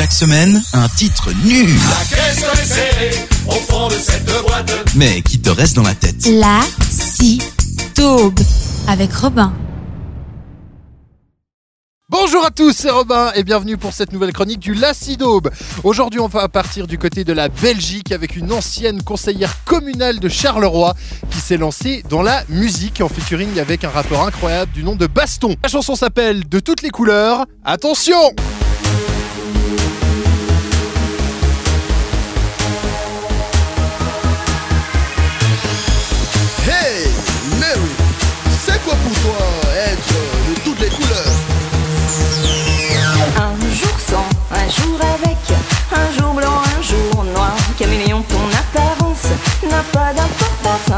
Chaque semaine, un titre nul. au fond de cette boîte. Mais qui te reste dans la tête? La si daube avec Robin. Bonjour à tous, c'est Robin et bienvenue pour cette nouvelle chronique du Lacidaube. Aujourd'hui, on va partir du côté de la Belgique avec une ancienne conseillère communale de Charleroi qui s'est lancée dans la musique en featuring avec un rappeur incroyable du nom de Baston. La chanson s'appelle De toutes les couleurs. Attention!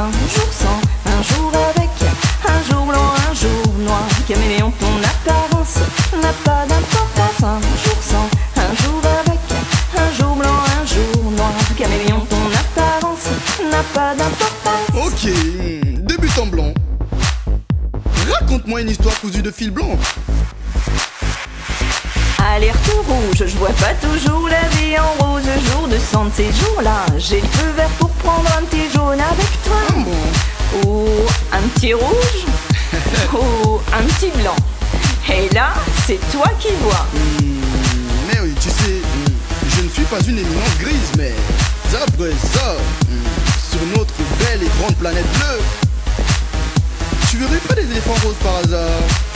Un jour sans, un jour avec, un jour blanc, un jour noir. Caméléon, ton apparence n'a pas d'importance. Un jour sans, un jour avec, un jour blanc, un jour noir. Caméléon, ton apparence n'a pas d'importance. Ok, débutant blanc. Raconte-moi une histoire cousue de fil blanc. Alerte rouge, je vois pas toujours la vie en rose. Jour de sang de ces jours-là, j'ai le feu vert pour prendre un petit jaune Ou un petit rouge, ou un petit blanc. Et là, c'est toi qui vois. Hmm, Mary, tu sais, hmm, je ne suis pas une éminence grise, mais après ça, hmm, sur notre belle et grande planète bleue, tu verrais pas des éléphants roses par hasard?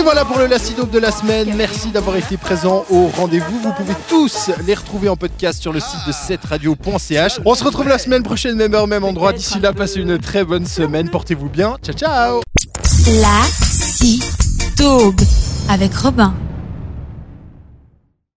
Et voilà pour le jour de la semaine. Merci d'avoir été présent au rendez-vous. Vous pouvez tous les retrouver en podcast sur le site de 7radio.ch. On se retrouve la semaine prochaine, même heure, même endroit. D'ici là, passez une très bonne semaine. Portez-vous bien. Ciao, ciao La daube avec Robin.